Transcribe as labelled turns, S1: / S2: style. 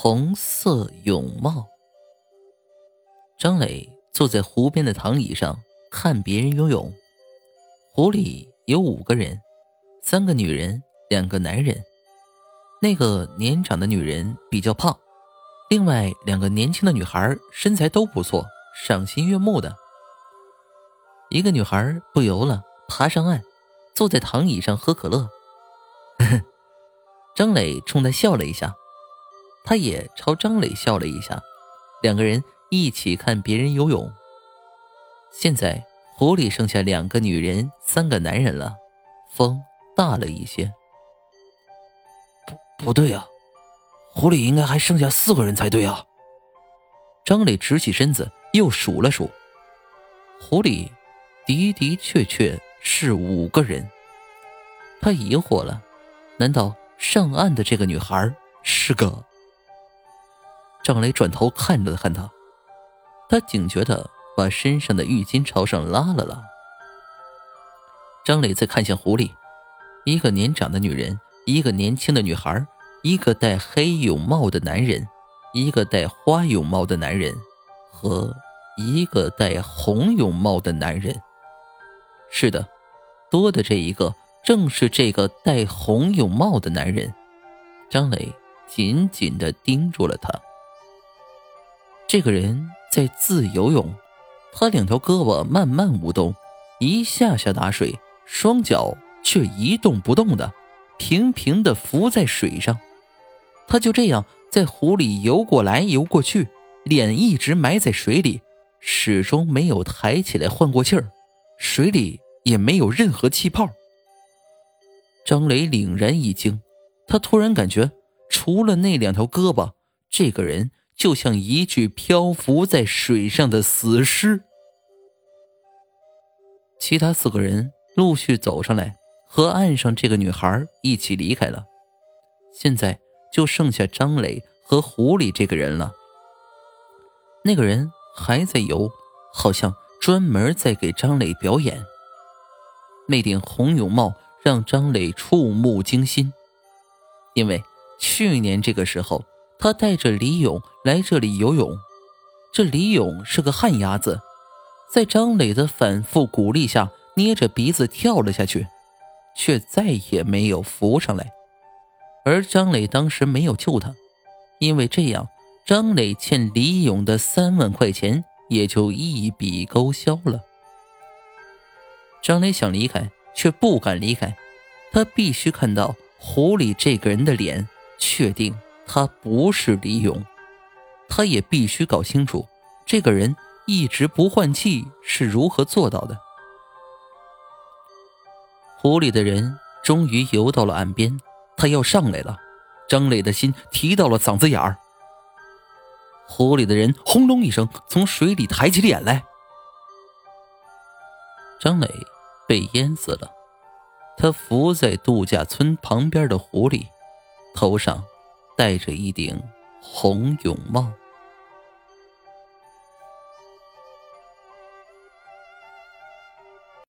S1: 红色泳帽。张磊坐在湖边的躺椅上看别人游泳。湖里有五个人，三个女人，两个男人。那个年长的女人比较胖，另外两个年轻的女孩身材都不错，赏心悦目的。一个女孩不游了，爬上岸，坐在躺椅上喝可乐。张磊冲她笑了一下。他也朝张磊笑了一下，两个人一起看别人游泳。现在湖里剩下两个女人，三个男人了，风大了一些。
S2: 不，不对啊，湖里应该还剩下四个人才对啊。
S1: 张磊直起身子，又数了数，湖里的的确确是五个人。他疑惑了，难道上岸的这个女孩是个？张磊转头看了看他，他警觉的把身上的浴巾朝上拉了拉。张磊再看向湖里，一个年长的女人，一个年轻的女孩，一个戴黑泳帽的男人，一个戴花泳帽的男人，和一个戴红泳帽的男人。是的，多的这一个正是这个戴红泳帽的男人。张磊紧紧的盯住了他。这个人在自由泳，他两条胳膊慢慢舞动，一下下打水，双脚却一动不动的，平平的浮在水上。他就这样在湖里游过来游过去，脸一直埋在水里，始终没有抬起来换过气儿，水里也没有任何气泡。张磊凛然一惊，他突然感觉，除了那两条胳膊，这个人。就像一具漂浮在水上的死尸。其他四个人陆续走上来，和岸上这个女孩一起离开了。现在就剩下张磊和狐狸这个人了。那个人还在游，好像专门在给张磊表演。那顶红泳帽让张磊触目惊心，因为去年这个时候。他带着李勇来这里游泳，这李勇是个旱鸭子，在张磊的反复鼓励下，捏着鼻子跳了下去，却再也没有浮上来。而张磊当时没有救他，因为这样，张磊欠李勇的三万块钱也就一笔勾销了。张磊想离开，却不敢离开，他必须看到湖里这个人的脸，确定。他不是李勇，他也必须搞清楚这个人一直不换气是如何做到的。湖里的人终于游到了岸边，他要上来了。张磊的心提到了嗓子眼儿。湖里的人轰隆一声从水里抬起脸来，张磊被淹死了。他浮在度假村旁边的湖里，头上。戴着一顶红泳帽。